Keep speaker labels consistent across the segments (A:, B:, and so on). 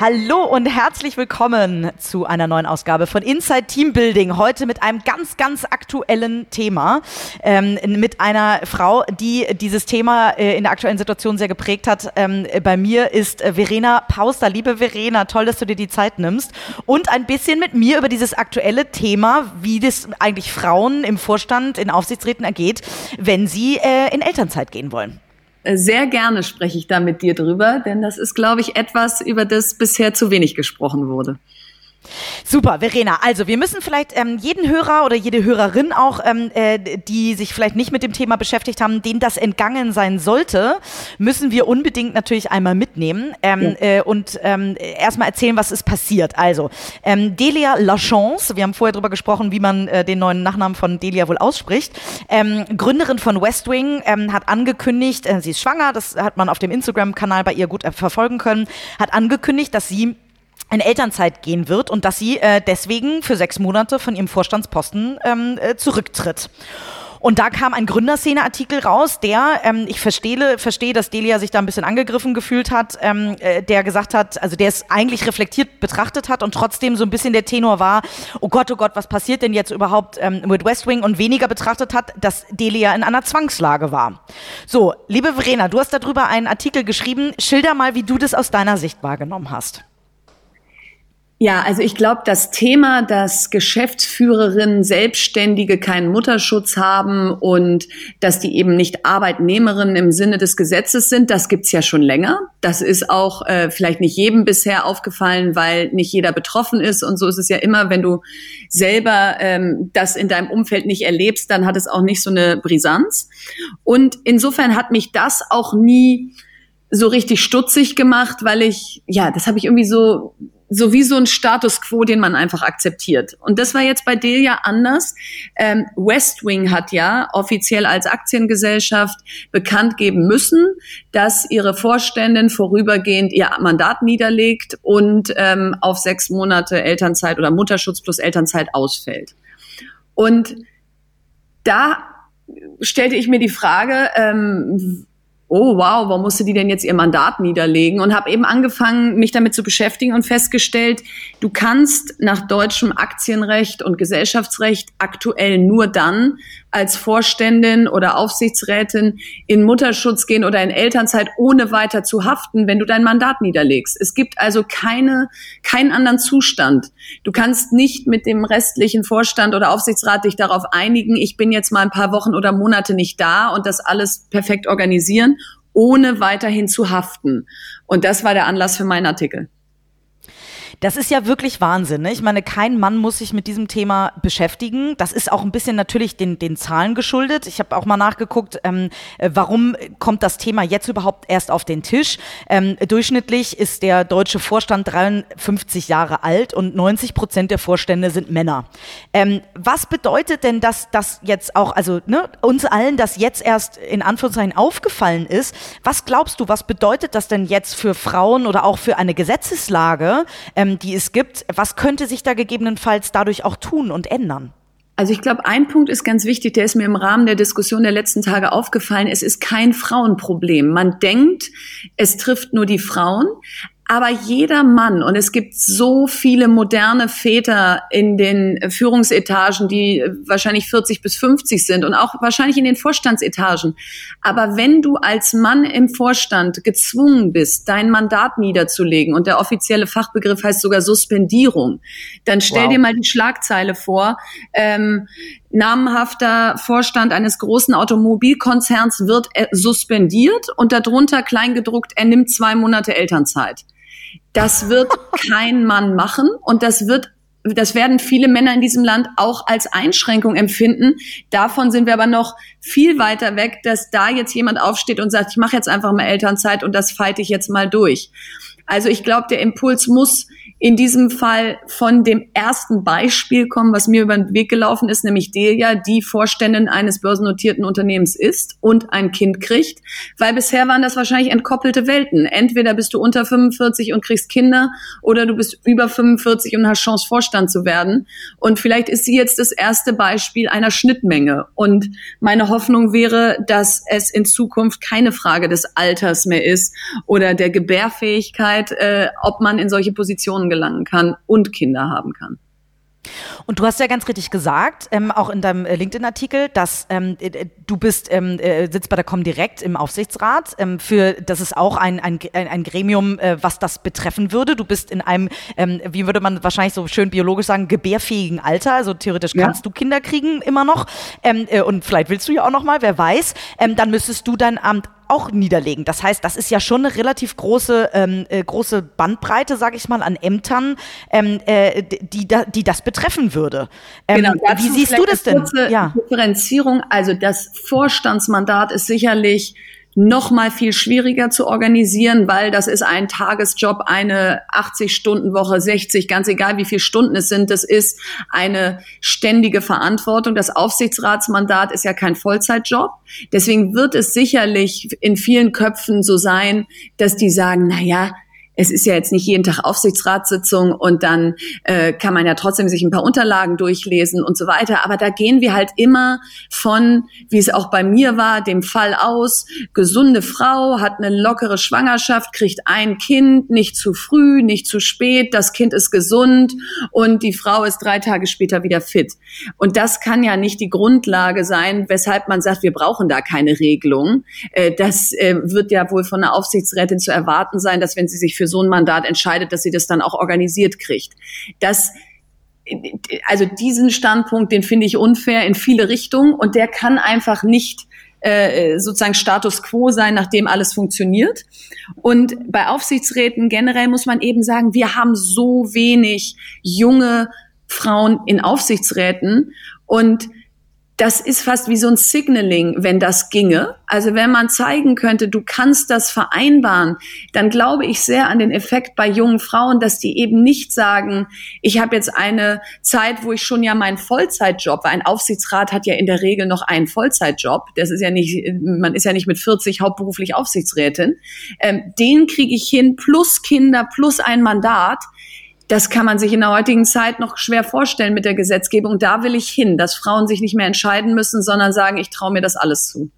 A: Hallo und herzlich willkommen zu einer neuen Ausgabe von Inside Team Building. Heute mit einem ganz, ganz aktuellen Thema. Ähm, mit einer Frau, die dieses Thema äh, in der aktuellen Situation sehr geprägt hat. Ähm, bei mir ist äh, Verena Pauster. Liebe Verena, toll, dass du dir die Zeit nimmst. Und ein bisschen mit mir über dieses aktuelle Thema, wie das eigentlich Frauen im Vorstand, in Aufsichtsräten ergeht, wenn sie äh, in Elternzeit gehen wollen.
B: Äh, sehr gerne spreche ich da mit dir drüber, denn das ist, glaube ich, etwas, über das bisher zu wenig gesprochen wurde.
A: Super, Verena. Also wir müssen vielleicht ähm, jeden Hörer oder jede Hörerin auch, ähm, äh, die sich vielleicht nicht mit dem Thema beschäftigt haben, denen das entgangen sein sollte, müssen wir unbedingt natürlich einmal mitnehmen ähm, ja. äh, und ähm, erstmal erzählen, was ist passiert. Also ähm, Delia Lachance, wir haben vorher darüber gesprochen, wie man äh, den neuen Nachnamen von Delia wohl ausspricht, ähm, Gründerin von West Wing, ähm, hat angekündigt, äh, sie ist schwanger, das hat man auf dem Instagram-Kanal bei ihr gut äh, verfolgen können, hat angekündigt, dass sie in Elternzeit gehen wird und dass sie äh, deswegen für sechs Monate von ihrem Vorstandsposten ähm, äh, zurücktritt. Und da kam ein Gründerszene-Artikel raus, der, ähm, ich verstehe, verstehe, dass Delia sich da ein bisschen angegriffen gefühlt hat, ähm, äh, der gesagt hat, also der es eigentlich reflektiert betrachtet hat und trotzdem so ein bisschen der Tenor war, oh Gott, oh Gott, was passiert denn jetzt überhaupt ähm, mit West Wing und weniger betrachtet hat, dass Delia in einer Zwangslage war. So, liebe Verena, du hast darüber einen Artikel geschrieben. Schilder mal, wie du das aus deiner Sicht wahrgenommen hast.
B: Ja, also ich glaube, das Thema, dass Geschäftsführerinnen, Selbstständige keinen Mutterschutz haben und dass die eben nicht Arbeitnehmerinnen im Sinne des Gesetzes sind, das gibt's ja schon länger. Das ist auch äh, vielleicht nicht jedem bisher aufgefallen, weil nicht jeder betroffen ist. Und so ist es ja immer, wenn du selber ähm, das in deinem Umfeld nicht erlebst, dann hat es auch nicht so eine Brisanz. Und insofern hat mich das auch nie so richtig stutzig gemacht, weil ich, ja, das habe ich irgendwie so so wie so ein Status quo, den man einfach akzeptiert. Und das war jetzt bei Delia anders. Ähm, West Wing hat ja offiziell als Aktiengesellschaft bekannt geben müssen, dass ihre Vorständin vorübergehend ihr Mandat niederlegt und ähm, auf sechs Monate Elternzeit oder Mutterschutz plus Elternzeit ausfällt. Und da stellte ich mir die Frage, ähm, oh wow, warum musste die denn jetzt ihr Mandat niederlegen? Und habe eben angefangen, mich damit zu beschäftigen und festgestellt, du kannst nach deutschem Aktienrecht und Gesellschaftsrecht aktuell nur dann als Vorständin oder Aufsichtsrätin in Mutterschutz gehen oder in Elternzeit, ohne weiter zu haften, wenn du dein Mandat niederlegst. Es gibt also keine, keinen anderen Zustand. Du kannst nicht mit dem restlichen Vorstand oder Aufsichtsrat dich darauf einigen, ich bin jetzt mal ein paar Wochen oder Monate nicht da und das alles perfekt organisieren ohne weiterhin zu haften. Und das war der Anlass für meinen Artikel.
A: Das ist ja wirklich Wahnsinn. Ne? Ich meine, kein Mann muss sich mit diesem Thema beschäftigen. Das ist auch ein bisschen natürlich den, den Zahlen geschuldet. Ich habe auch mal nachgeguckt, ähm, äh, warum kommt das Thema jetzt überhaupt erst auf den Tisch. Ähm, durchschnittlich ist der deutsche Vorstand 53 Jahre alt und 90 Prozent der Vorstände sind Männer. Ähm, was bedeutet denn, dass das jetzt auch, also ne, uns allen das jetzt erst in Anführungszeichen aufgefallen ist? Was glaubst du, was bedeutet das denn jetzt für Frauen oder auch für eine Gesetzeslage? Ähm, die es gibt. Was könnte sich da gegebenenfalls dadurch auch tun und ändern?
B: Also ich glaube, ein Punkt ist ganz wichtig, der ist mir im Rahmen der Diskussion der letzten Tage aufgefallen. Es ist kein Frauenproblem. Man denkt, es trifft nur die Frauen, aber jeder Mann, und es gibt so viele moderne Väter in den Führungsetagen, die wahrscheinlich 40 bis 50 sind und auch wahrscheinlich in den Vorstandsetagen. Aber wenn du als Mann im Vorstand gezwungen bist, dein Mandat niederzulegen, und der offizielle Fachbegriff heißt sogar Suspendierung, dann stell wow. dir mal die Schlagzeile vor. Ähm, namenhafter Vorstand eines großen Automobilkonzerns wird äh, suspendiert und darunter kleingedruckt, er nimmt zwei Monate Elternzeit. Das wird kein Mann machen und das wird das werden viele Männer in diesem Land auch als Einschränkung empfinden. Davon sind wir aber noch viel weiter weg, dass da jetzt jemand aufsteht und sagt, ich mache jetzt einfach mal Elternzeit und das feite ich jetzt mal durch. Also ich glaube, der Impuls muss in diesem Fall von dem ersten Beispiel kommen, was mir über den Weg gelaufen ist, nämlich Delia, die Vorständin eines börsennotierten Unternehmens ist und ein Kind kriegt, weil bisher waren das wahrscheinlich entkoppelte Welten. Entweder bist du unter 45 und kriegst Kinder oder du bist über 45 und hast Chance, Vorstand zu werden. Und vielleicht ist sie jetzt das erste Beispiel einer Schnittmenge. Und meine Hoffnung wäre, dass es in Zukunft keine Frage des Alters mehr ist oder der Gebärfähigkeit, äh, ob man in solche Positionen gelangen kann und Kinder haben kann.
A: Und du hast ja ganz richtig gesagt, ähm, auch in deinem äh, LinkedIn-Artikel, dass ähm, äh, du bist, ähm, äh, sitzt bei der Comdirect im Aufsichtsrat. Ähm, für das ist auch ein, ein, ein Gremium, äh, was das betreffen würde. Du bist in einem, ähm, wie würde man wahrscheinlich so schön biologisch sagen, gebärfähigen Alter. Also theoretisch kannst ja. du Kinder kriegen immer noch. Ähm, äh, und vielleicht willst du ja auch noch mal, wer weiß. dann müsstest du dein Amt auch niederlegen. Das heißt, das ist ja schon eine relativ große, ähm, äh, große Bandbreite, sage ich mal, an Ämtern, ähm, äh, die, die das betreffen würde. Ähm, genau, wie siehst du das denn?
B: Ja. Differenzierung, also das Vorstandsmandat ist sicherlich noch mal viel schwieriger zu organisieren, weil das ist ein Tagesjob, eine 80-Stunden-Woche, 60, ganz egal wie viele Stunden es sind, das ist eine ständige Verantwortung. Das Aufsichtsratsmandat ist ja kein Vollzeitjob. Deswegen wird es sicherlich in vielen Köpfen so sein, dass die sagen, na ja, es ist ja jetzt nicht jeden Tag Aufsichtsratssitzung und dann äh, kann man ja trotzdem sich ein paar Unterlagen durchlesen und so weiter. Aber da gehen wir halt immer von, wie es auch bei mir war, dem Fall aus, gesunde Frau hat eine lockere Schwangerschaft, kriegt ein Kind, nicht zu früh, nicht zu spät, das Kind ist gesund und die Frau ist drei Tage später wieder fit. Und das kann ja nicht die Grundlage sein, weshalb man sagt, wir brauchen da keine Regelung. Äh, das äh, wird ja wohl von der Aufsichtsrätin zu erwarten sein, dass wenn sie sich für so ein Mandat entscheidet, dass sie das dann auch organisiert kriegt. Das also diesen Standpunkt, den finde ich unfair in viele Richtungen und der kann einfach nicht äh, sozusagen Status quo sein, nachdem alles funktioniert. Und bei Aufsichtsräten generell muss man eben sagen, wir haben so wenig junge Frauen in Aufsichtsräten und das ist fast wie so ein Signaling, wenn das ginge. Also wenn man zeigen könnte, du kannst das vereinbaren, dann glaube ich sehr an den Effekt bei jungen Frauen, dass die eben nicht sagen, ich habe jetzt eine Zeit, wo ich schon ja meinen Vollzeitjob, weil ein Aufsichtsrat hat ja in der Regel noch einen Vollzeitjob, das ist ja nicht, man ist ja nicht mit 40 hauptberuflich Aufsichtsrätin, ähm, den kriege ich hin, plus Kinder, plus ein Mandat das kann man sich in der heutigen Zeit noch schwer vorstellen mit der Gesetzgebung. Da will ich hin, dass Frauen sich nicht mehr entscheiden müssen, sondern sagen, ich traue mir das alles zu.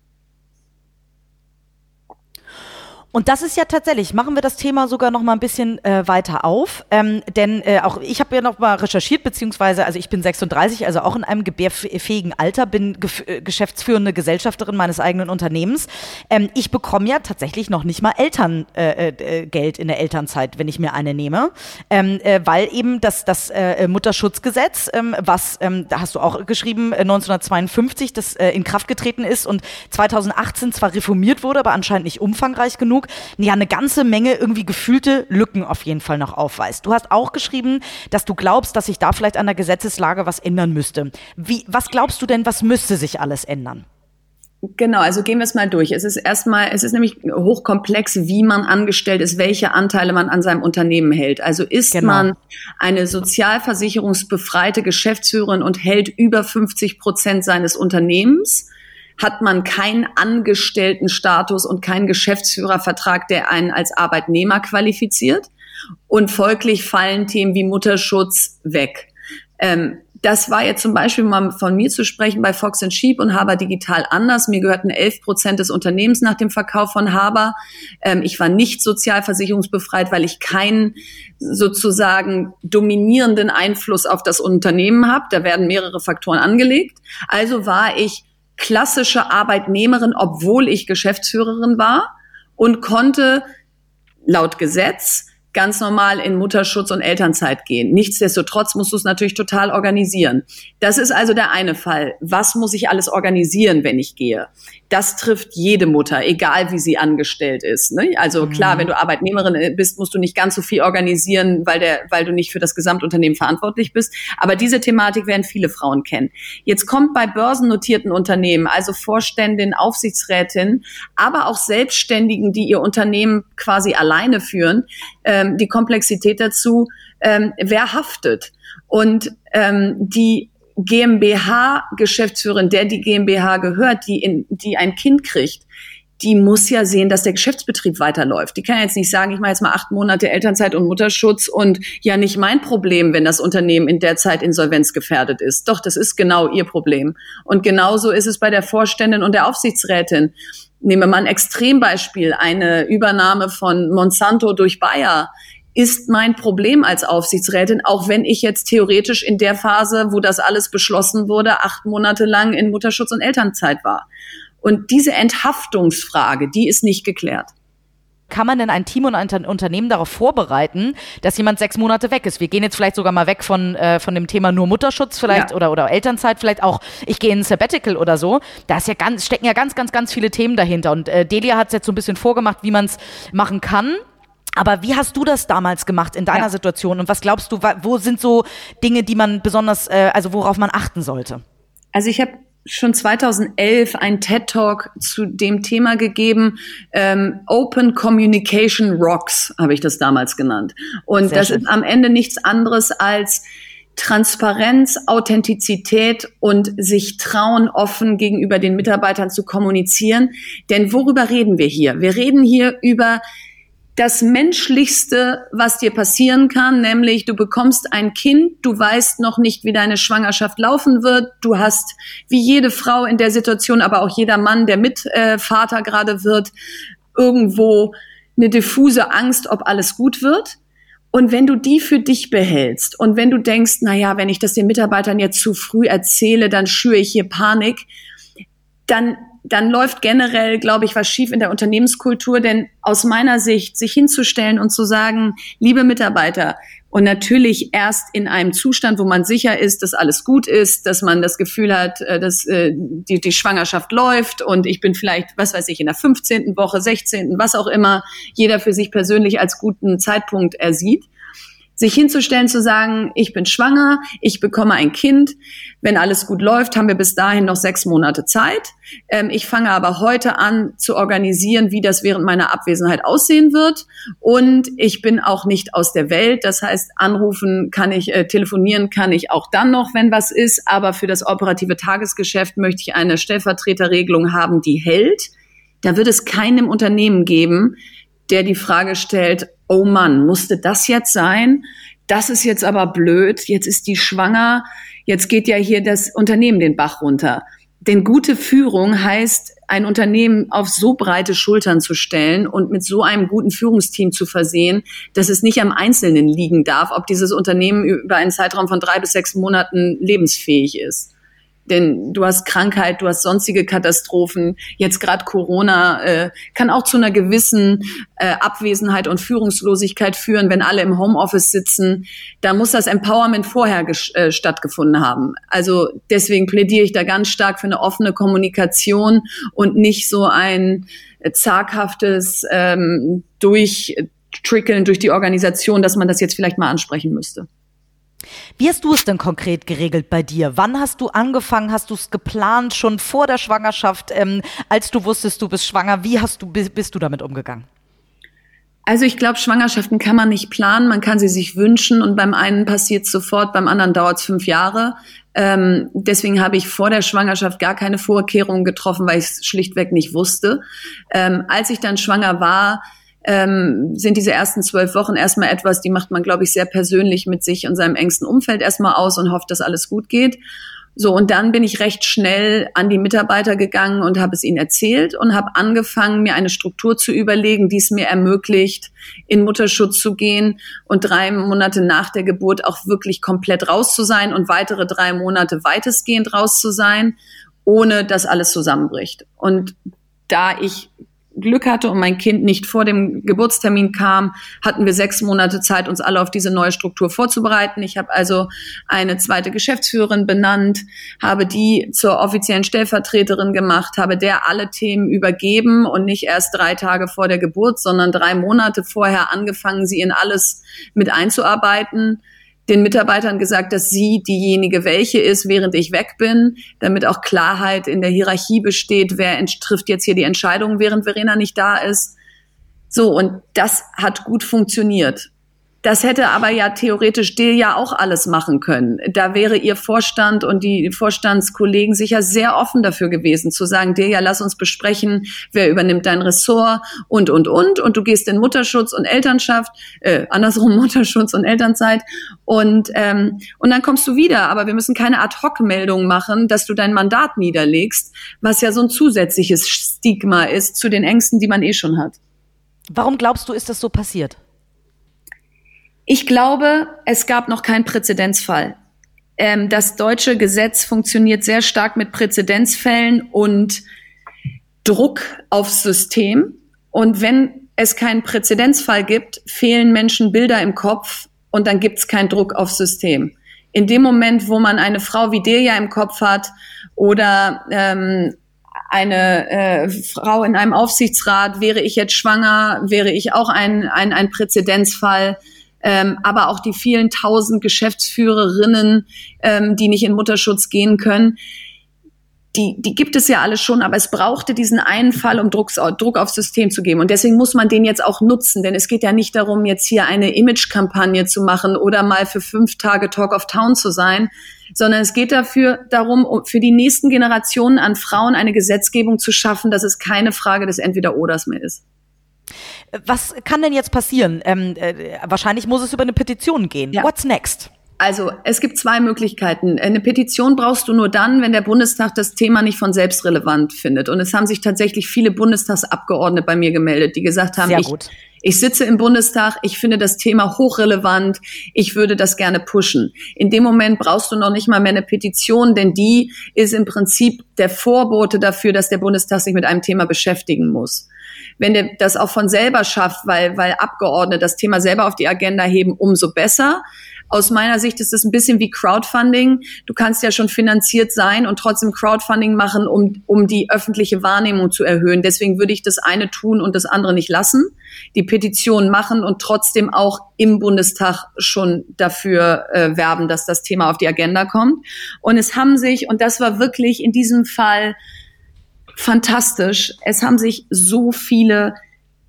A: Und das ist ja tatsächlich, machen wir das Thema sogar noch mal ein bisschen äh, weiter auf, ähm, denn äh, auch ich habe ja noch mal recherchiert, beziehungsweise, also ich bin 36, also auch in einem gebärfähigen Alter, bin äh, geschäftsführende Gesellschafterin meines eigenen Unternehmens. Ähm, ich bekomme ja tatsächlich noch nicht mal Elterngeld äh, äh, in der Elternzeit, wenn ich mir eine nehme, ähm, äh, weil eben das, das Mutterschutzgesetz, ähm, was, ähm, da hast du auch geschrieben, 1952, das in Kraft getreten ist und 2018 zwar reformiert wurde, aber anscheinend nicht umfangreich genug, genug, ja, eine ganze Menge irgendwie gefühlte Lücken auf jeden Fall noch aufweist. Du hast auch geschrieben, dass du glaubst, dass sich da vielleicht an der Gesetzeslage was ändern müsste. Wie, was glaubst du denn, was müsste sich alles ändern?
B: Genau, also gehen wir es mal durch. Es ist erstmal, es ist nämlich hochkomplex, wie man angestellt ist, welche Anteile man an seinem Unternehmen hält. Also ist genau. man eine sozialversicherungsbefreite Geschäftsführerin und hält über 50 Prozent seines Unternehmens, hat man keinen Angestelltenstatus und keinen Geschäftsführervertrag, der einen als Arbeitnehmer qualifiziert. Und folglich fallen Themen wie Mutterschutz weg. Ähm, das war jetzt zum Beispiel mal von mir zu sprechen bei Fox Sheep und Haber Digital anders. Mir gehörten 11 Prozent des Unternehmens nach dem Verkauf von Haber. Ähm, ich war nicht sozialversicherungsbefreit, weil ich keinen sozusagen dominierenden Einfluss auf das Unternehmen habe. Da werden mehrere Faktoren angelegt. Also war ich klassische Arbeitnehmerin, obwohl ich Geschäftsführerin war und konnte laut Gesetz ganz normal in Mutterschutz und Elternzeit gehen. Nichtsdestotrotz musst du es natürlich total organisieren. Das ist also der eine Fall. Was muss ich alles organisieren, wenn ich gehe? Das trifft jede Mutter, egal wie sie angestellt ist. Ne? Also mhm. klar, wenn du Arbeitnehmerin bist, musst du nicht ganz so viel organisieren, weil, der, weil du nicht für das Gesamtunternehmen verantwortlich bist. Aber diese Thematik werden viele Frauen kennen. Jetzt kommt bei börsennotierten Unternehmen, also Vorständin, Aufsichtsrätin, aber auch Selbstständigen, die ihr Unternehmen quasi alleine führen, äh, ähm, die Komplexität dazu, ähm, wer haftet. Und ähm, die GmbH-Geschäftsführerin, der die GmbH gehört, die, in, die ein Kind kriegt, die muss ja sehen, dass der Geschäftsbetrieb weiterläuft. Die kann jetzt nicht sagen, ich mache jetzt mal acht Monate Elternzeit und Mutterschutz und ja nicht mein Problem, wenn das Unternehmen in der Zeit insolvenzgefährdet ist. Doch, das ist genau ihr Problem. Und genauso ist es bei der Vorständin und der Aufsichtsrätin. Nehmen wir mal ein Extrembeispiel, eine Übernahme von Monsanto durch Bayer ist mein Problem als Aufsichtsrätin, auch wenn ich jetzt theoretisch in der Phase, wo das alles beschlossen wurde, acht Monate lang in Mutterschutz und Elternzeit war. Und diese Enthaftungsfrage, die ist nicht geklärt.
A: Kann man denn ein Team und ein Unternehmen darauf vorbereiten, dass jemand sechs Monate weg ist? Wir gehen jetzt vielleicht sogar mal weg von, äh, von dem Thema nur Mutterschutz vielleicht ja. oder, oder Elternzeit, vielleicht auch, ich gehe in Sabbatical oder so. Da ist ja ganz, stecken ja ganz, ganz, ganz viele Themen dahinter. Und äh, Delia hat es jetzt so ein bisschen vorgemacht, wie man es machen kann. Aber wie hast du das damals gemacht in deiner ja. Situation? Und was glaubst du, wo sind so Dinge, die man besonders, äh, also worauf man achten sollte?
B: Also ich habe schon 2011 ein TED Talk zu dem Thema gegeben. Ähm, Open Communication Rocks habe ich das damals genannt. Und Sehr das schön. ist am Ende nichts anderes als Transparenz, Authentizität und sich trauen, offen gegenüber den Mitarbeitern zu kommunizieren. Denn worüber reden wir hier? Wir reden hier über das Menschlichste, was dir passieren kann, nämlich du bekommst ein Kind, du weißt noch nicht, wie deine Schwangerschaft laufen wird, du hast wie jede Frau in der Situation, aber auch jeder Mann, der mit äh, Vater gerade wird, irgendwo eine diffuse Angst, ob alles gut wird. Und wenn du die für dich behältst und wenn du denkst, na ja, wenn ich das den Mitarbeitern jetzt zu früh erzähle, dann schüre ich hier Panik, dann dann läuft generell, glaube ich, was schief in der Unternehmenskultur. Denn aus meiner Sicht, sich hinzustellen und zu sagen, liebe Mitarbeiter, und natürlich erst in einem Zustand, wo man sicher ist, dass alles gut ist, dass man das Gefühl hat, äh, dass äh, die, die Schwangerschaft läuft und ich bin vielleicht, was weiß ich, in der 15. Woche, 16., was auch immer, jeder für sich persönlich als guten Zeitpunkt ersieht sich hinzustellen, zu sagen, ich bin schwanger, ich bekomme ein Kind. Wenn alles gut läuft, haben wir bis dahin noch sechs Monate Zeit. Ähm, ich fange aber heute an zu organisieren, wie das während meiner Abwesenheit aussehen wird. Und ich bin auch nicht aus der Welt. Das heißt, anrufen kann ich, äh, telefonieren kann ich auch dann noch, wenn was ist. Aber für das operative Tagesgeschäft möchte ich eine Stellvertreterregelung haben, die hält. Da wird es keinem Unternehmen geben, der die Frage stellt, oh Mann, musste das jetzt sein? Das ist jetzt aber blöd, jetzt ist die schwanger, jetzt geht ja hier das Unternehmen den Bach runter. Denn gute Führung heißt, ein Unternehmen auf so breite Schultern zu stellen und mit so einem guten Führungsteam zu versehen, dass es nicht am Einzelnen liegen darf, ob dieses Unternehmen über einen Zeitraum von drei bis sechs Monaten lebensfähig ist. Denn du hast Krankheit, du hast sonstige Katastrophen. Jetzt gerade Corona äh, kann auch zu einer gewissen äh, Abwesenheit und Führungslosigkeit führen, wenn alle im Homeoffice sitzen. Da muss das Empowerment vorher äh, stattgefunden haben. Also deswegen plädiere ich da ganz stark für eine offene Kommunikation und nicht so ein äh, zaghaftes ähm, Durchtrickeln durch die Organisation, dass man das jetzt vielleicht mal ansprechen müsste.
A: Wie hast du es denn konkret geregelt bei dir? Wann hast du angefangen? Hast du es geplant schon vor der Schwangerschaft, ähm, als du wusstest, du bist schwanger? Wie hast du bist du damit umgegangen?
B: Also ich glaube, Schwangerschaften kann man nicht planen, man kann sie sich wünschen und beim einen passiert sofort, beim anderen dauert es fünf Jahre. Ähm, deswegen habe ich vor der Schwangerschaft gar keine Vorkehrungen getroffen, weil ich es schlichtweg nicht wusste. Ähm, als ich dann schwanger war, ähm, sind diese ersten zwölf Wochen erstmal etwas, die macht man, glaube ich, sehr persönlich mit sich und seinem engsten Umfeld erstmal aus und hofft, dass alles gut geht. So, und dann bin ich recht schnell an die Mitarbeiter gegangen und habe es ihnen erzählt und habe angefangen, mir eine Struktur zu überlegen, die es mir ermöglicht, in Mutterschutz zu gehen und drei Monate nach der Geburt auch wirklich komplett raus zu sein und weitere drei Monate weitestgehend raus zu sein, ohne dass alles zusammenbricht. Und da ich Glück hatte und mein Kind nicht vor dem Geburtstermin kam, hatten wir sechs Monate Zeit, uns alle auf diese neue Struktur vorzubereiten. Ich habe also eine zweite Geschäftsführerin benannt, habe die zur offiziellen Stellvertreterin gemacht, habe der alle Themen übergeben und nicht erst drei Tage vor der Geburt, sondern drei Monate vorher angefangen, sie in alles mit einzuarbeiten den Mitarbeitern gesagt, dass sie diejenige welche ist, während ich weg bin, damit auch Klarheit in der Hierarchie besteht, wer trifft jetzt hier die Entscheidung, während Verena nicht da ist. So, und das hat gut funktioniert. Das hätte aber ja theoretisch ja auch alles machen können. Da wäre ihr Vorstand und die Vorstandskollegen sicher sehr offen dafür gewesen, zu sagen, ja, lass uns besprechen, wer übernimmt dein Ressort und, und, und. Und du gehst in Mutterschutz und Elternschaft, äh, andersrum Mutterschutz und Elternzeit. Und, ähm, und dann kommst du wieder. Aber wir müssen keine Ad-Hoc-Meldung machen, dass du dein Mandat niederlegst, was ja so ein zusätzliches Stigma ist zu den Ängsten, die man eh schon hat.
A: Warum glaubst du, ist das so passiert?
B: Ich glaube, es gab noch keinen Präzedenzfall. Ähm, das deutsche Gesetz funktioniert sehr stark mit Präzedenzfällen und Druck aufs System. Und wenn es keinen Präzedenzfall gibt, fehlen Menschen Bilder im Kopf und dann gibt es keinen Druck aufs System. In dem Moment, wo man eine Frau wie ja im Kopf hat oder ähm, eine äh, Frau in einem Aufsichtsrat, wäre ich jetzt schwanger, wäre ich auch ein, ein, ein Präzedenzfall ähm, aber auch die vielen tausend Geschäftsführerinnen, ähm, die nicht in Mutterschutz gehen können. Die, die gibt es ja alle schon, aber es brauchte diesen einen Fall, um Druck, Druck aufs System zu geben. Und deswegen muss man den jetzt auch nutzen, denn es geht ja nicht darum, jetzt hier eine Image-Kampagne zu machen oder mal für fünf Tage Talk of Town zu sein, sondern es geht dafür darum, um für die nächsten Generationen an Frauen eine Gesetzgebung zu schaffen, dass es keine Frage des Entweder-Oders mehr ist.
A: Was kann denn jetzt passieren? Ähm, äh, wahrscheinlich muss es über eine Petition gehen. Ja. What's next?
B: Also es gibt zwei Möglichkeiten. Eine Petition brauchst du nur dann, wenn der Bundestag das Thema nicht von selbst relevant findet. Und es haben sich tatsächlich viele Bundestagsabgeordnete bei mir gemeldet, die gesagt haben, ich, ich sitze im Bundestag, ich finde das Thema hochrelevant, ich würde das gerne pushen. In dem Moment brauchst du noch nicht mal mehr eine Petition, denn die ist im Prinzip der Vorbote dafür, dass der Bundestag sich mit einem Thema beschäftigen muss wenn der das auch von selber schafft, weil, weil Abgeordnete das Thema selber auf die Agenda heben, umso besser. Aus meiner Sicht ist es ein bisschen wie Crowdfunding. Du kannst ja schon finanziert sein und trotzdem Crowdfunding machen, um, um die öffentliche Wahrnehmung zu erhöhen. Deswegen würde ich das eine tun und das andere nicht lassen. Die Petition machen und trotzdem auch im Bundestag schon dafür äh, werben, dass das Thema auf die Agenda kommt. Und es haben sich, und das war wirklich in diesem Fall fantastisch. Es haben sich so viele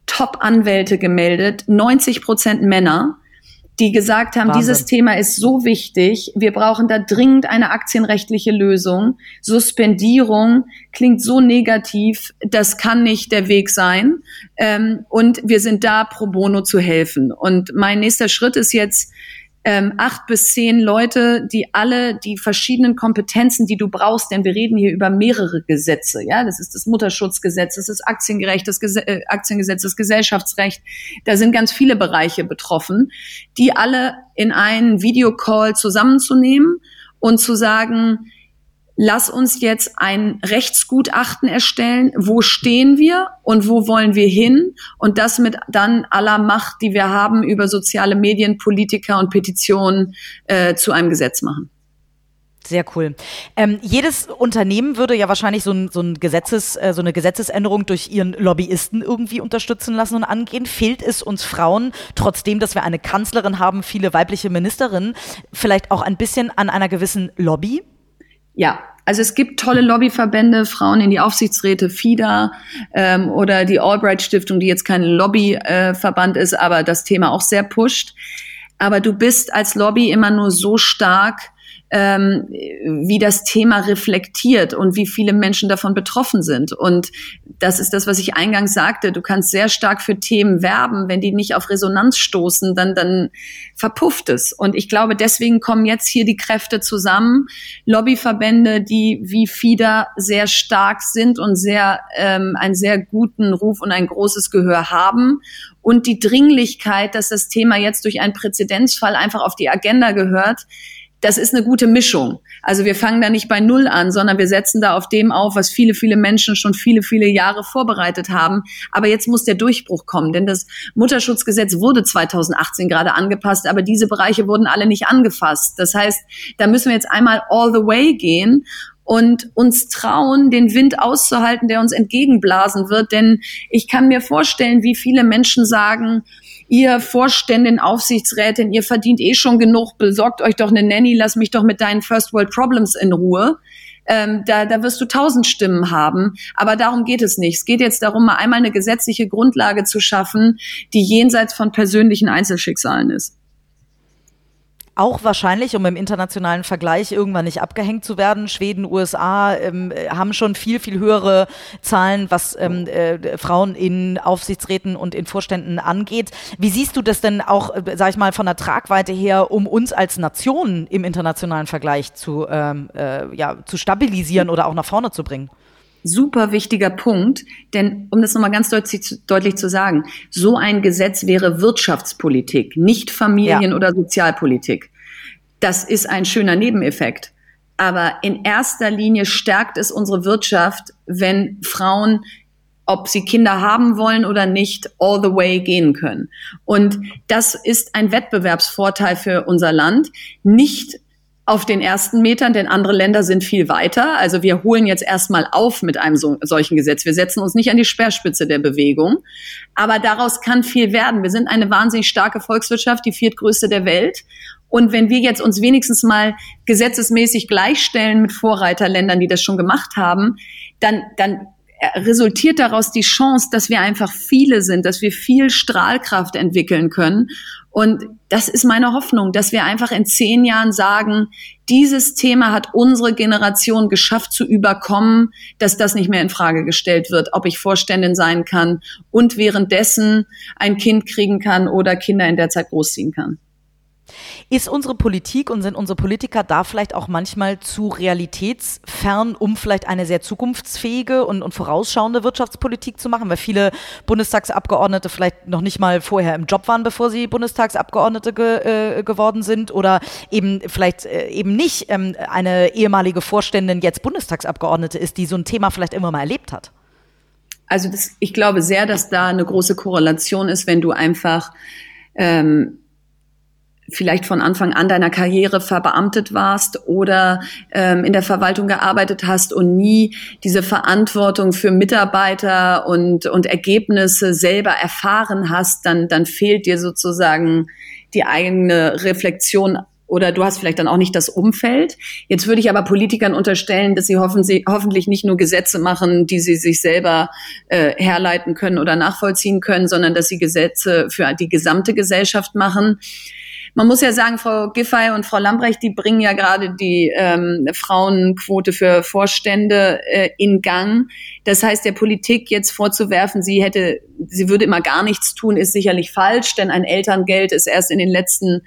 B: Top-Anwälte gemeldet, 90 Prozent Männer, die gesagt haben, Wahnsinn. dieses Thema ist so wichtig, wir brauchen da dringend eine aktienrechtliche Lösung. Suspendierung klingt so negativ, das kann nicht der Weg sein. Ähm, und wir sind da pro bono zu helfen. Und mein nächster Schritt ist jetzt, ähm, acht bis zehn Leute, die alle die verschiedenen Kompetenzen, die du brauchst, denn wir reden hier über mehrere Gesetze, ja, das ist das Mutterschutzgesetz, das ist Aktiengerecht, das Ges äh, Aktiengesetz, das Gesellschaftsrecht, da sind ganz viele Bereiche betroffen, die alle in einen Videocall zusammenzunehmen und zu sagen, lass uns jetzt ein Rechtsgutachten erstellen, wo stehen wir und wo wollen wir hin und das mit dann aller Macht, die wir haben, über soziale Medien, Politiker und Petitionen äh, zu einem Gesetz machen.
A: Sehr cool. Ähm, jedes Unternehmen würde ja wahrscheinlich so, ein, so, ein Gesetzes, äh, so eine Gesetzesänderung durch ihren Lobbyisten irgendwie unterstützen lassen und angehen. Fehlt es uns Frauen, trotzdem, dass wir eine Kanzlerin haben, viele weibliche Ministerinnen, vielleicht auch ein bisschen an einer gewissen Lobby?
B: Ja, also es gibt tolle Lobbyverbände, Frauen in die Aufsichtsräte, FIDA ähm, oder die Albright Stiftung, die jetzt kein Lobbyverband äh, ist, aber das Thema auch sehr pusht. Aber du bist als Lobby immer nur so stark, ähm, wie das Thema reflektiert und wie viele Menschen davon betroffen sind. Und das ist das, was ich eingangs sagte. Du kannst sehr stark für Themen werben. Wenn die nicht auf Resonanz stoßen, dann, dann verpufft es. Und ich glaube, deswegen kommen jetzt hier die Kräfte zusammen. Lobbyverbände, die wie FIDA sehr stark sind und sehr, ähm, einen sehr guten Ruf und ein großes Gehör haben und die Dringlichkeit, dass das Thema jetzt durch einen Präzedenzfall einfach auf die Agenda gehört, das ist eine gute Mischung. Also wir fangen da nicht bei Null an, sondern wir setzen da auf dem auf, was viele, viele Menschen schon viele, viele Jahre vorbereitet haben. Aber jetzt muss der Durchbruch kommen, denn das Mutterschutzgesetz wurde 2018 gerade angepasst, aber diese Bereiche wurden alle nicht angefasst. Das heißt, da müssen wir jetzt einmal all the way gehen und uns trauen, den Wind auszuhalten, der uns entgegenblasen wird. Denn ich kann mir vorstellen, wie viele Menschen sagen, ihr Vorständin, Aufsichtsrätin, ihr verdient eh schon genug, besorgt euch doch eine Nanny, lass mich doch mit deinen First World Problems in Ruhe. Ähm, da, da wirst du tausend Stimmen haben. Aber darum geht es nicht. Es geht jetzt darum, mal einmal eine gesetzliche Grundlage zu schaffen, die jenseits von persönlichen Einzelschicksalen ist.
A: Auch wahrscheinlich, um im internationalen Vergleich irgendwann nicht abgehängt zu werden. Schweden, USA ähm, haben schon viel, viel höhere Zahlen, was ähm, äh, Frauen in Aufsichtsräten und in Vorständen angeht. Wie siehst du das denn auch, äh, sag ich mal, von der Tragweite her, um uns als Nation im internationalen Vergleich zu, ähm, äh, ja, zu stabilisieren oder auch nach vorne zu bringen?
B: Super wichtiger Punkt, denn um das nochmal ganz deutlich, deutlich, zu sagen, so ein Gesetz wäre Wirtschaftspolitik, nicht Familien- ja. oder Sozialpolitik. Das ist ein schöner Nebeneffekt. Aber in erster Linie stärkt es unsere Wirtschaft, wenn Frauen ob sie Kinder haben wollen oder nicht, all the way gehen können. Und das ist ein Wettbewerbsvorteil für unser Land. Nicht auf den ersten Metern, denn andere Länder sind viel weiter. Also wir holen jetzt erstmal auf mit einem so, solchen Gesetz. Wir setzen uns nicht an die Speerspitze der Bewegung. Aber daraus kann viel werden. Wir sind eine wahnsinnig starke Volkswirtschaft, die viertgrößte der Welt. Und wenn wir jetzt uns wenigstens mal gesetzesmäßig gleichstellen mit Vorreiterländern, die das schon gemacht haben, dann, dann resultiert daraus die Chance, dass wir einfach viele sind, dass wir viel Strahlkraft entwickeln können. Und das ist meine Hoffnung, dass wir einfach in zehn Jahren sagen, dieses Thema hat unsere Generation geschafft zu überkommen, dass das nicht mehr in Frage gestellt wird, ob ich Vorständin sein kann und währenddessen ein Kind kriegen kann oder Kinder in der Zeit großziehen kann.
A: Ist unsere Politik und sind unsere Politiker da vielleicht auch manchmal zu realitätsfern, um vielleicht eine sehr zukunftsfähige und, und vorausschauende Wirtschaftspolitik zu machen? Weil viele Bundestagsabgeordnete vielleicht noch nicht mal vorher im Job waren, bevor sie Bundestagsabgeordnete ge, äh, geworden sind oder eben vielleicht äh, eben nicht ähm, eine ehemalige Vorständin jetzt Bundestagsabgeordnete ist, die so ein Thema vielleicht immer mal erlebt hat.
B: Also das, ich glaube sehr, dass da eine große Korrelation ist, wenn du einfach ähm, vielleicht von Anfang an deiner Karriere verbeamtet warst oder ähm, in der Verwaltung gearbeitet hast und nie diese Verantwortung für Mitarbeiter und, und Ergebnisse selber erfahren hast, dann, dann fehlt dir sozusagen die eigene Reflexion oder du hast vielleicht dann auch nicht das Umfeld. Jetzt würde ich aber Politikern unterstellen, dass sie, hoffen, sie hoffentlich nicht nur Gesetze machen, die sie sich selber äh, herleiten können oder nachvollziehen können, sondern dass sie Gesetze für die gesamte Gesellschaft machen. Man muss ja sagen, Frau Giffey und Frau Lambrecht, die bringen ja gerade die ähm, Frauenquote für Vorstände äh, in Gang. Das heißt, der Politik jetzt vorzuwerfen, sie hätte, sie würde immer gar nichts tun, ist sicherlich falsch, denn ein Elterngeld ist erst in den letzten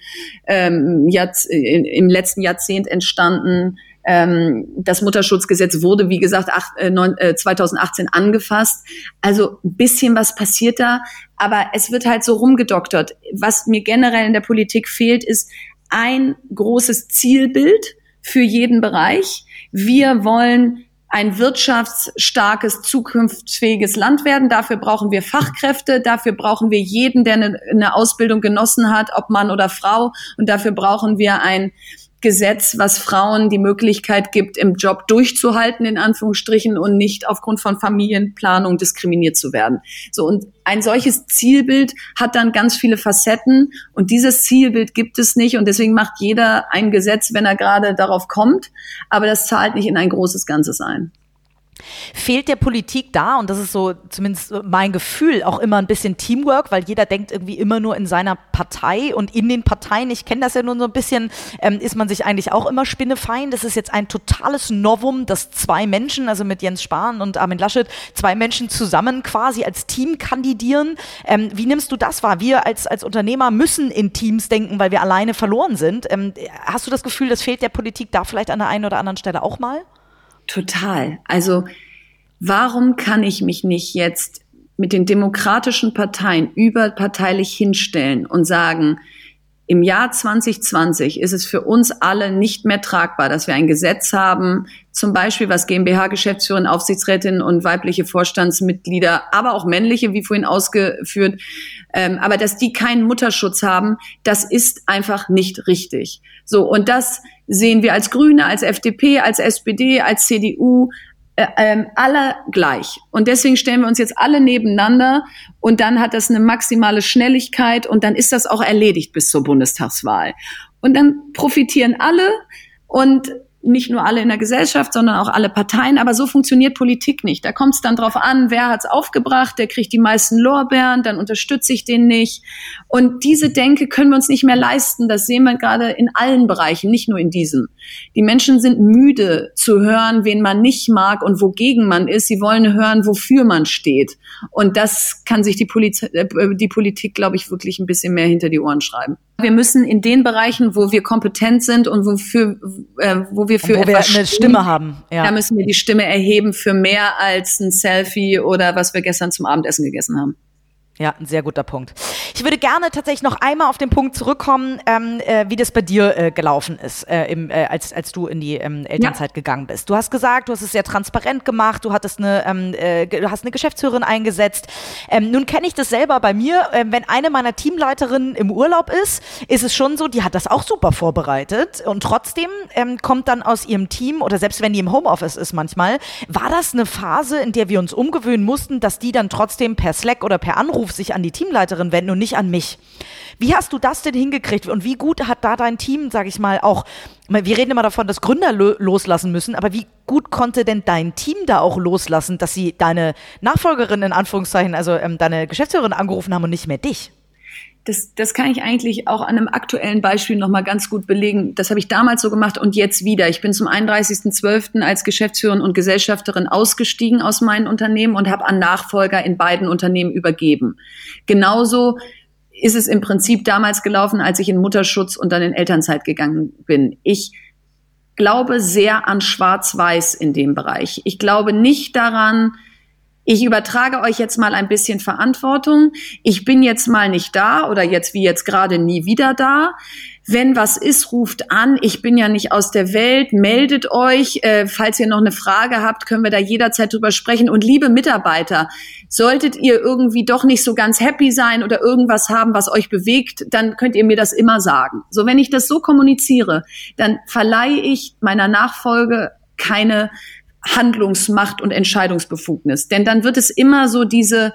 B: ähm, Jahrz im letzten Jahrzehnt entstanden. Ähm, das Mutterschutzgesetz wurde, wie gesagt, ach, äh, neun, äh, 2018 angefasst. Also ein bisschen was passiert da, aber es wird halt so rumgedoktert. Was mir generell in der Politik fehlt, ist ein großes Zielbild für jeden Bereich. Wir wollen ein wirtschaftsstarkes, zukunftsfähiges Land werden. Dafür brauchen wir Fachkräfte, dafür brauchen wir jeden, der eine, eine Ausbildung genossen hat, ob Mann oder Frau. Und dafür brauchen wir ein Gesetz, was Frauen die Möglichkeit gibt, im Job durchzuhalten, in Anführungsstrichen, und nicht aufgrund von Familienplanung diskriminiert zu werden. So, und ein solches Zielbild hat dann ganz viele Facetten und dieses Zielbild gibt es nicht und deswegen macht jeder ein Gesetz, wenn er gerade darauf kommt, aber das zahlt nicht in ein großes Ganzes ein.
A: Fehlt der Politik da, und das ist so zumindest mein Gefühl, auch immer ein bisschen Teamwork, weil jeder denkt irgendwie immer nur in seiner Partei und in den Parteien, ich kenne das ja nur so ein bisschen, ähm, ist man sich eigentlich auch immer spinnefein. Das ist jetzt ein totales Novum, dass zwei Menschen, also mit Jens Spahn und Armin Laschet, zwei Menschen zusammen quasi als Team kandidieren. Ähm, wie nimmst du das wahr? Wir als, als Unternehmer müssen in Teams denken, weil wir alleine verloren sind. Ähm, hast du das Gefühl, das fehlt der Politik da vielleicht an der einen oder anderen Stelle auch mal?
B: Total. Also warum kann ich mich nicht jetzt mit den demokratischen Parteien überparteilich hinstellen und sagen, im Jahr 2020 ist es für uns alle nicht mehr tragbar, dass wir ein Gesetz haben, zum Beispiel was GmbH-Geschäftsführerin, Aufsichtsrätinnen und weibliche Vorstandsmitglieder, aber auch männliche, wie vorhin ausgeführt, ähm, aber dass die keinen Mutterschutz haben, das ist einfach nicht richtig. So, und das sehen wir als Grüne, als FDP, als SPD, als CDU, ähm, alle gleich. Und deswegen stellen wir uns jetzt alle nebeneinander und dann hat das eine maximale Schnelligkeit und dann ist das auch erledigt bis zur Bundestagswahl. Und dann profitieren alle und nicht nur alle in der Gesellschaft, sondern auch alle Parteien. Aber so funktioniert Politik nicht. Da kommt es dann drauf an, wer hat's aufgebracht, der kriegt die meisten Lorbeeren, dann unterstütze ich den nicht. Und diese Denke können wir uns nicht mehr leisten. Das sehen wir gerade in allen Bereichen, nicht nur in diesem. Die Menschen sind müde zu hören, wen man nicht mag und wogegen man ist. Sie wollen hören, wofür man steht. Und das kann sich die, Poliz äh, die Politik, glaube ich, wirklich ein bisschen mehr hinter die Ohren schreiben. Wir müssen in den Bereichen, wo wir kompetent sind und wofür, äh, wo wir für
A: wo wir eine Stimme haben,
B: ja. da müssen wir die Stimme erheben für mehr als ein Selfie oder was wir gestern zum Abendessen gegessen haben.
A: Ja, ein sehr guter Punkt. Ich würde gerne tatsächlich noch einmal auf den Punkt zurückkommen, ähm, äh, wie das bei dir äh, gelaufen ist, äh, im, äh, als, als du in die ähm, Elternzeit ja. gegangen bist. Du hast gesagt, du hast es sehr transparent gemacht, du hattest eine, ähm, äh, du hast eine Geschäftsführerin eingesetzt. Ähm, nun kenne ich das selber bei mir, äh, wenn eine meiner Teamleiterinnen im Urlaub ist, ist es schon so, die hat das auch super vorbereitet und trotzdem ähm, kommt dann aus ihrem Team oder selbst wenn die im Homeoffice ist manchmal, war das eine Phase, in der wir uns umgewöhnen mussten, dass die dann trotzdem per Slack oder per Anruf Anruf sich an die Teamleiterin wenden und nicht an mich. Wie hast du das denn hingekriegt und wie gut hat da dein Team, sag ich mal, auch, wir reden immer davon, dass Gründer lo loslassen müssen, aber wie gut konnte denn dein Team da auch loslassen, dass sie deine Nachfolgerin in Anführungszeichen, also ähm, deine Geschäftsführerin angerufen haben und nicht mehr dich?
B: Das, das kann ich eigentlich auch an einem aktuellen Beispiel nochmal ganz gut belegen. Das habe ich damals so gemacht und jetzt wieder. Ich bin zum 31.12. als Geschäftsführerin und Gesellschafterin ausgestiegen aus meinen Unternehmen und habe an Nachfolger in beiden Unternehmen übergeben. Genauso ist es im Prinzip damals gelaufen, als ich in Mutterschutz und dann in Elternzeit gegangen bin. Ich glaube sehr an Schwarz-Weiß in dem Bereich. Ich glaube nicht daran, ich übertrage euch jetzt mal ein bisschen Verantwortung. Ich bin jetzt mal nicht da oder jetzt wie jetzt gerade nie wieder da. Wenn was ist, ruft an. Ich bin ja nicht aus der Welt. Meldet euch. Äh, falls ihr noch eine Frage habt, können wir da jederzeit drüber sprechen. Und liebe Mitarbeiter, solltet ihr irgendwie doch nicht so ganz happy sein oder irgendwas haben, was euch bewegt, dann könnt ihr mir das immer sagen. So, wenn ich das so kommuniziere, dann verleihe ich meiner Nachfolge keine Handlungsmacht und Entscheidungsbefugnis. Denn dann wird es immer so diese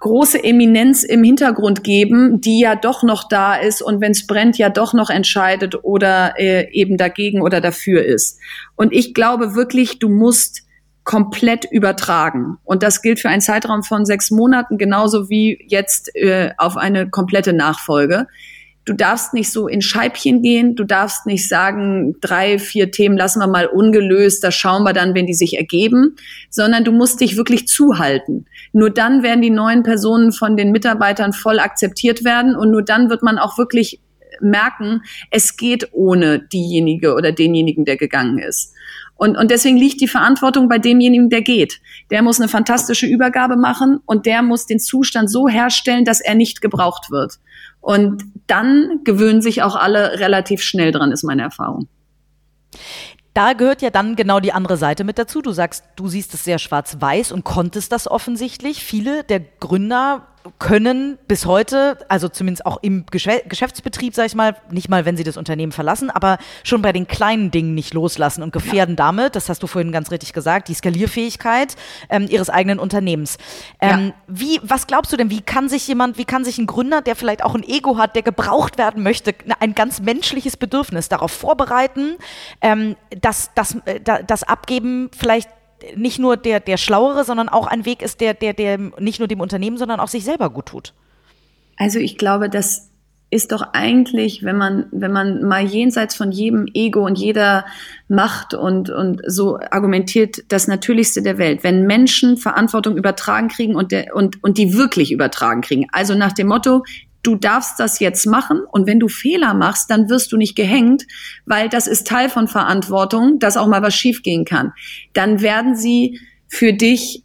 B: große Eminenz im Hintergrund geben, die ja doch noch da ist und wenn es brennt, ja doch noch entscheidet oder äh, eben dagegen oder dafür ist. Und ich glaube wirklich, du musst komplett übertragen. Und das gilt für einen Zeitraum von sechs Monaten, genauso wie jetzt äh, auf eine komplette Nachfolge du darfst nicht so in Scheibchen gehen, du darfst nicht sagen, drei, vier Themen lassen wir mal ungelöst, da schauen wir dann, wenn die sich ergeben, sondern du musst dich wirklich zuhalten. Nur dann werden die neuen Personen von den Mitarbeitern voll akzeptiert werden und nur dann wird man auch wirklich merken, es geht ohne diejenige oder denjenigen, der gegangen ist. Und, und deswegen liegt die Verantwortung bei demjenigen, der geht. Der muss eine fantastische Übergabe machen und der muss den Zustand so herstellen, dass er nicht gebraucht wird. Und dann gewöhnen sich auch alle relativ schnell dran, ist meine Erfahrung.
A: Da gehört ja dann genau die andere Seite mit dazu. Du sagst, du siehst es sehr schwarz-weiß und konntest das offensichtlich. Viele der Gründer können bis heute, also zumindest auch im Geschäftsbetrieb, sag ich mal, nicht mal, wenn sie das Unternehmen verlassen, aber schon bei den kleinen Dingen nicht loslassen und gefährden ja. damit, das hast du vorhin ganz richtig gesagt, die Skalierfähigkeit ähm, ihres eigenen Unternehmens. Ähm, ja. Wie, was glaubst du denn, wie kann sich jemand, wie kann sich ein Gründer, der vielleicht auch ein Ego hat, der gebraucht werden möchte, ein ganz menschliches Bedürfnis darauf vorbereiten, ähm, dass das, äh, das Abgeben vielleicht nicht nur der, der Schlauere, sondern auch ein Weg ist, der, der, der nicht nur dem Unternehmen, sondern auch sich selber gut tut.
B: Also ich glaube, das ist doch eigentlich, wenn man, wenn man mal jenseits von jedem Ego und jeder Macht und, und so argumentiert, das Natürlichste der Welt. Wenn Menschen Verantwortung übertragen kriegen und, der, und, und die wirklich übertragen kriegen. Also nach dem Motto, du darfst das jetzt machen und wenn du Fehler machst, dann wirst du nicht gehängt, weil das ist Teil von Verantwortung, dass auch mal was schiefgehen kann. Dann werden sie für dich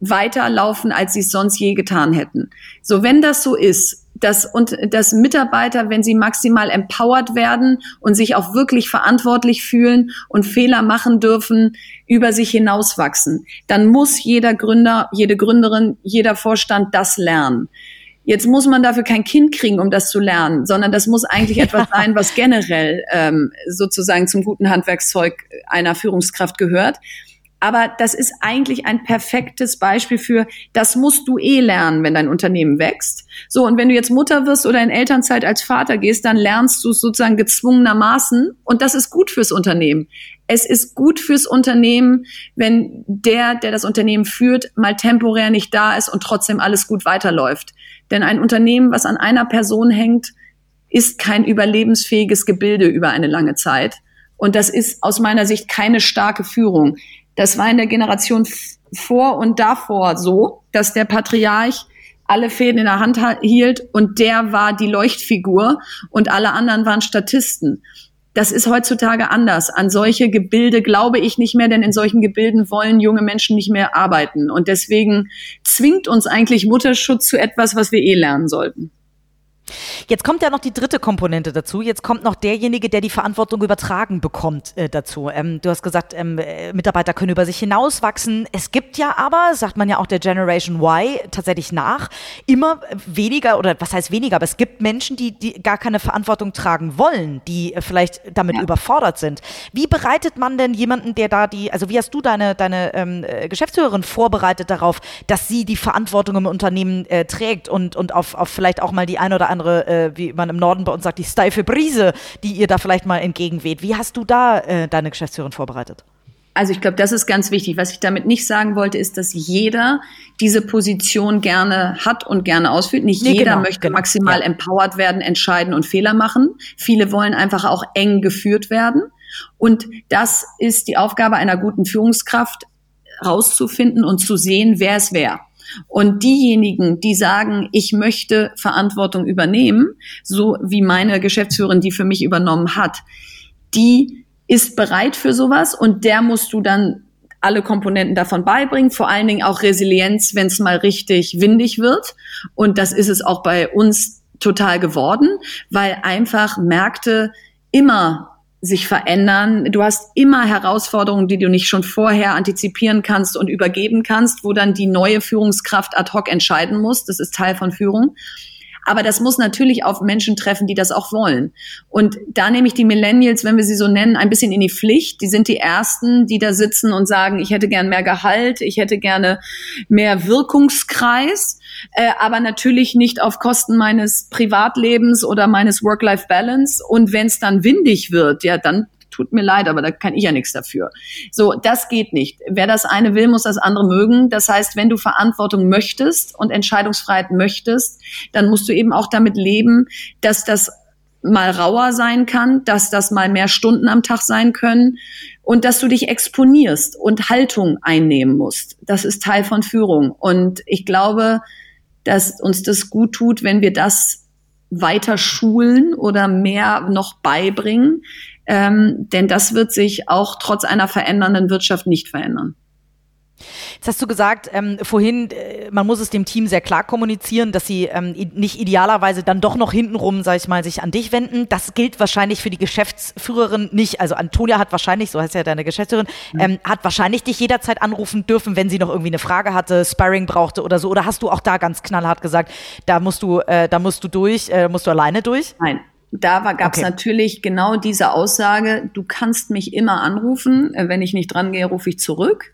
B: weiterlaufen, als sie es sonst je getan hätten. So, wenn das so ist, dass, und, dass Mitarbeiter, wenn sie maximal empowered werden und sich auch wirklich verantwortlich fühlen und Fehler machen dürfen, über sich hinauswachsen, dann muss jeder Gründer, jede Gründerin, jeder Vorstand das lernen. Jetzt muss man dafür kein Kind kriegen, um das zu lernen, sondern das muss eigentlich etwas sein, was generell ähm, sozusagen zum guten Handwerkszeug einer Führungskraft gehört. Aber das ist eigentlich ein perfektes Beispiel für, das musst du eh lernen, wenn dein Unternehmen wächst. So, und wenn du jetzt Mutter wirst oder in Elternzeit als Vater gehst, dann lernst du es sozusagen gezwungenermaßen. Und das ist gut fürs Unternehmen. Es ist gut fürs Unternehmen, wenn der, der das Unternehmen führt, mal temporär nicht da ist und trotzdem alles gut weiterläuft. Denn ein Unternehmen, was an einer Person hängt, ist kein überlebensfähiges Gebilde über eine lange Zeit. Und das ist aus meiner Sicht keine starke Führung. Das war in der Generation vor und davor so, dass der Patriarch alle Fäden in der Hand hielt und der war die Leuchtfigur und alle anderen waren Statisten. Das ist heutzutage anders. An solche Gebilde glaube ich nicht mehr, denn in solchen Gebilden wollen junge Menschen nicht mehr arbeiten. Und deswegen zwingt uns eigentlich Mutterschutz zu etwas, was wir eh lernen sollten.
A: Jetzt kommt ja noch die dritte Komponente dazu. Jetzt kommt noch derjenige, der die Verantwortung übertragen bekommt äh, dazu. Ähm, du hast gesagt, ähm, äh, Mitarbeiter können über sich hinauswachsen. Es gibt ja aber, sagt man ja auch der Generation Y tatsächlich nach, immer weniger oder was heißt weniger, aber es gibt Menschen, die, die gar keine Verantwortung tragen wollen, die äh, vielleicht damit ja. überfordert sind. Wie bereitet man denn jemanden, der da die, also wie hast du deine, deine ähm, äh, Geschäftsführerin vorbereitet darauf, dass sie die Verantwortung im Unternehmen äh, trägt und, und auf, auf vielleicht auch mal die eine oder andere andere, äh, wie man im Norden bei uns sagt, die steife Brise, die ihr da vielleicht mal entgegenweht. Wie hast du da äh, deine Geschäftsführerin vorbereitet?
B: Also ich glaube, das ist ganz wichtig. Was ich damit nicht sagen wollte, ist, dass jeder diese Position gerne hat und gerne ausführt. Nicht nee, jeder genau, möchte genau. maximal ja. empowered werden, entscheiden und Fehler machen. Viele wollen einfach auch eng geführt werden. Und das ist die Aufgabe einer guten Führungskraft, rauszufinden und zu sehen, wer es wer. Und diejenigen, die sagen, ich möchte Verantwortung übernehmen, so wie meine Geschäftsführerin die für mich übernommen hat, die ist bereit für sowas und der musst du dann alle Komponenten davon beibringen, vor allen Dingen auch Resilienz, wenn es mal richtig windig wird. Und das ist es auch bei uns total geworden, weil einfach Märkte immer sich verändern. Du hast immer Herausforderungen, die du nicht schon vorher antizipieren kannst und übergeben kannst, wo dann die neue Führungskraft ad hoc entscheiden muss. Das ist Teil von Führung. Aber das muss natürlich auf Menschen treffen, die das auch wollen. Und da nehme ich die Millennials, wenn wir sie so nennen, ein bisschen in die Pflicht. Die sind die Ersten, die da sitzen und sagen, ich hätte gern mehr Gehalt, ich hätte gerne mehr Wirkungskreis, äh, aber natürlich nicht auf Kosten meines Privatlebens oder meines Work-Life-Balance. Und wenn es dann windig wird, ja, dann tut mir leid, aber da kann ich ja nichts dafür. So, das geht nicht. Wer das eine will, muss das andere mögen. Das heißt, wenn du Verantwortung möchtest und Entscheidungsfreiheit möchtest, dann musst du eben auch damit leben, dass das mal rauer sein kann, dass das mal mehr Stunden am Tag sein können und dass du dich exponierst und Haltung einnehmen musst. Das ist Teil von Führung. Und ich glaube, dass uns das gut tut, wenn wir das weiter schulen oder mehr noch beibringen, ähm, denn das wird sich auch trotz einer verändernden Wirtschaft nicht verändern.
A: Jetzt hast du gesagt, ähm, vorhin, äh, man muss es dem Team sehr klar kommunizieren, dass sie ähm, nicht idealerweise dann doch noch hintenrum, sag ich mal, sich an dich wenden. Das gilt wahrscheinlich für die Geschäftsführerin nicht. Also Antonia hat wahrscheinlich, so heißt ja deine Geschäftsführerin, mhm. ähm, hat wahrscheinlich dich jederzeit anrufen dürfen, wenn sie noch irgendwie eine Frage hatte, Sparring brauchte oder so. Oder hast du auch da ganz knallhart gesagt, da musst du, äh, da musst du durch, äh, musst du alleine durch?
B: Nein, da gab es okay. natürlich genau diese Aussage, du kannst mich immer anrufen, äh, wenn ich nicht dran gehe, rufe ich zurück.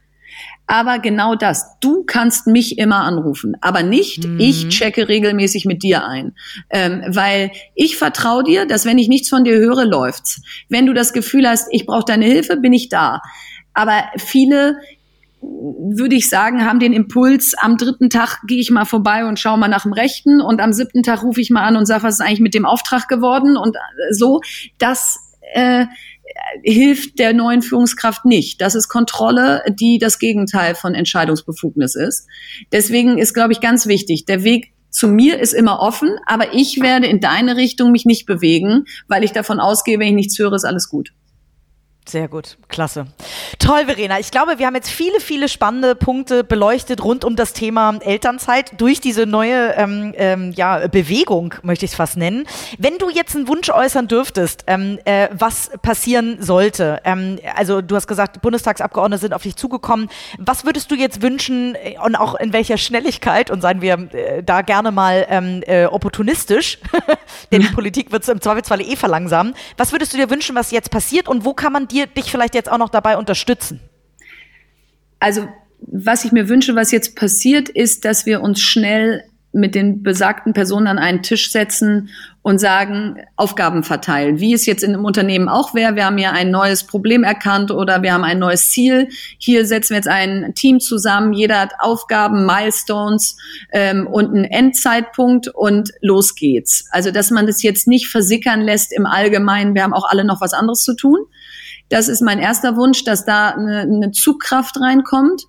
B: Aber genau das, du kannst mich immer anrufen, aber nicht, mhm. ich checke regelmäßig mit dir ein. Ähm, weil ich vertraue dir, dass wenn ich nichts von dir höre, läuft's. Wenn du das Gefühl hast, ich brauche deine Hilfe, bin ich da. Aber viele würde ich sagen, haben den Impuls, am dritten Tag gehe ich mal vorbei und schaue mal nach dem Rechten und am siebten Tag rufe ich mal an und sage, was ist eigentlich mit dem Auftrag geworden und äh, so. Das äh, hilft der neuen Führungskraft nicht. Das ist Kontrolle, die das Gegenteil von Entscheidungsbefugnis ist. Deswegen ist, glaube ich, ganz wichtig, der Weg zu mir ist immer offen, aber ich werde in deine Richtung mich nicht bewegen, weil ich davon ausgehe, wenn ich nichts höre, ist alles gut.
A: Sehr gut, klasse. Toll, Verena. Ich glaube, wir haben jetzt viele, viele spannende Punkte beleuchtet rund um das Thema Elternzeit durch diese neue ähm, ähm, ja, Bewegung, möchte ich es fast nennen. Wenn du jetzt einen Wunsch äußern dürftest, ähm, äh, was passieren sollte, ähm, also du hast gesagt, Bundestagsabgeordnete sind auf dich zugekommen. Was würdest du jetzt wünschen äh, und auch in welcher Schnelligkeit und seien wir äh, da gerne mal ähm, äh, opportunistisch, denn die Politik wird es im Zweifelsfall eh verlangsamen. Was würdest du dir wünschen, was jetzt passiert und wo kann man dir, dich vielleicht jetzt auch noch dabei unterstützen?
B: also was ich mir wünsche, was jetzt passiert, ist, dass wir uns schnell mit den besagten Personen an einen Tisch setzen und sagen, Aufgaben verteilen. Wie es jetzt in einem Unternehmen auch wäre, wir haben ja ein neues Problem erkannt oder wir haben ein neues Ziel. Hier setzen wir jetzt ein Team zusammen, jeder hat Aufgaben, Milestones ähm, und einen Endzeitpunkt und los geht's. Also dass man das jetzt nicht versickern lässt im Allgemeinen, wir haben auch alle noch was anderes zu tun. Das ist mein erster Wunsch, dass da eine, eine Zugkraft reinkommt.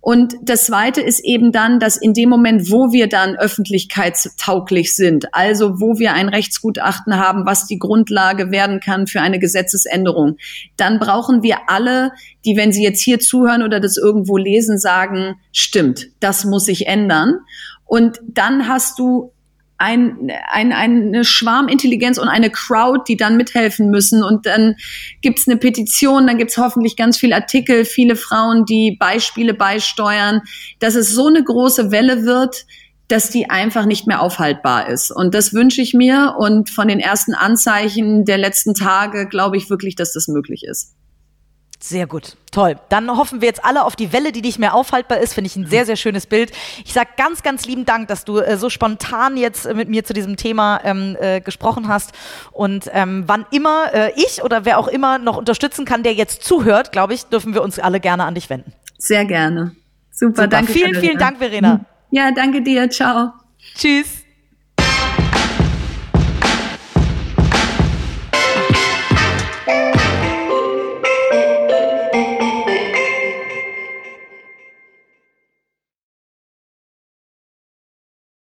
B: Und das Zweite ist eben dann, dass in dem Moment, wo wir dann öffentlichkeitstauglich sind, also wo wir ein Rechtsgutachten haben, was die Grundlage werden kann für eine Gesetzesänderung, dann brauchen wir alle, die, wenn sie jetzt hier zuhören oder das irgendwo lesen, sagen, stimmt, das muss sich ändern. Und dann hast du ein, ein, eine Schwarmintelligenz und eine Crowd, die dann mithelfen müssen. Und dann gibt's eine Petition, dann gibt's hoffentlich ganz viele Artikel, viele Frauen, die Beispiele beisteuern, dass es so eine große Welle wird, dass die einfach nicht mehr aufhaltbar ist. Und das wünsche ich mir. Und von den ersten Anzeichen der letzten Tage glaube ich wirklich, dass das möglich ist.
A: Sehr gut, toll. Dann hoffen wir jetzt alle auf die Welle, die nicht mehr aufhaltbar ist. Finde ich ein sehr, sehr schönes Bild. Ich sage ganz, ganz lieben Dank, dass du äh, so spontan jetzt äh, mit mir zu diesem Thema ähm, äh, gesprochen hast. Und ähm, wann immer äh, ich oder wer auch immer noch unterstützen kann, der jetzt zuhört, glaube ich, dürfen wir uns alle gerne an dich wenden.
B: Sehr gerne. Super, Super. danke.
A: Vielen, vielen Dank, Verena.
B: Ja, danke dir. Ciao.
A: Tschüss.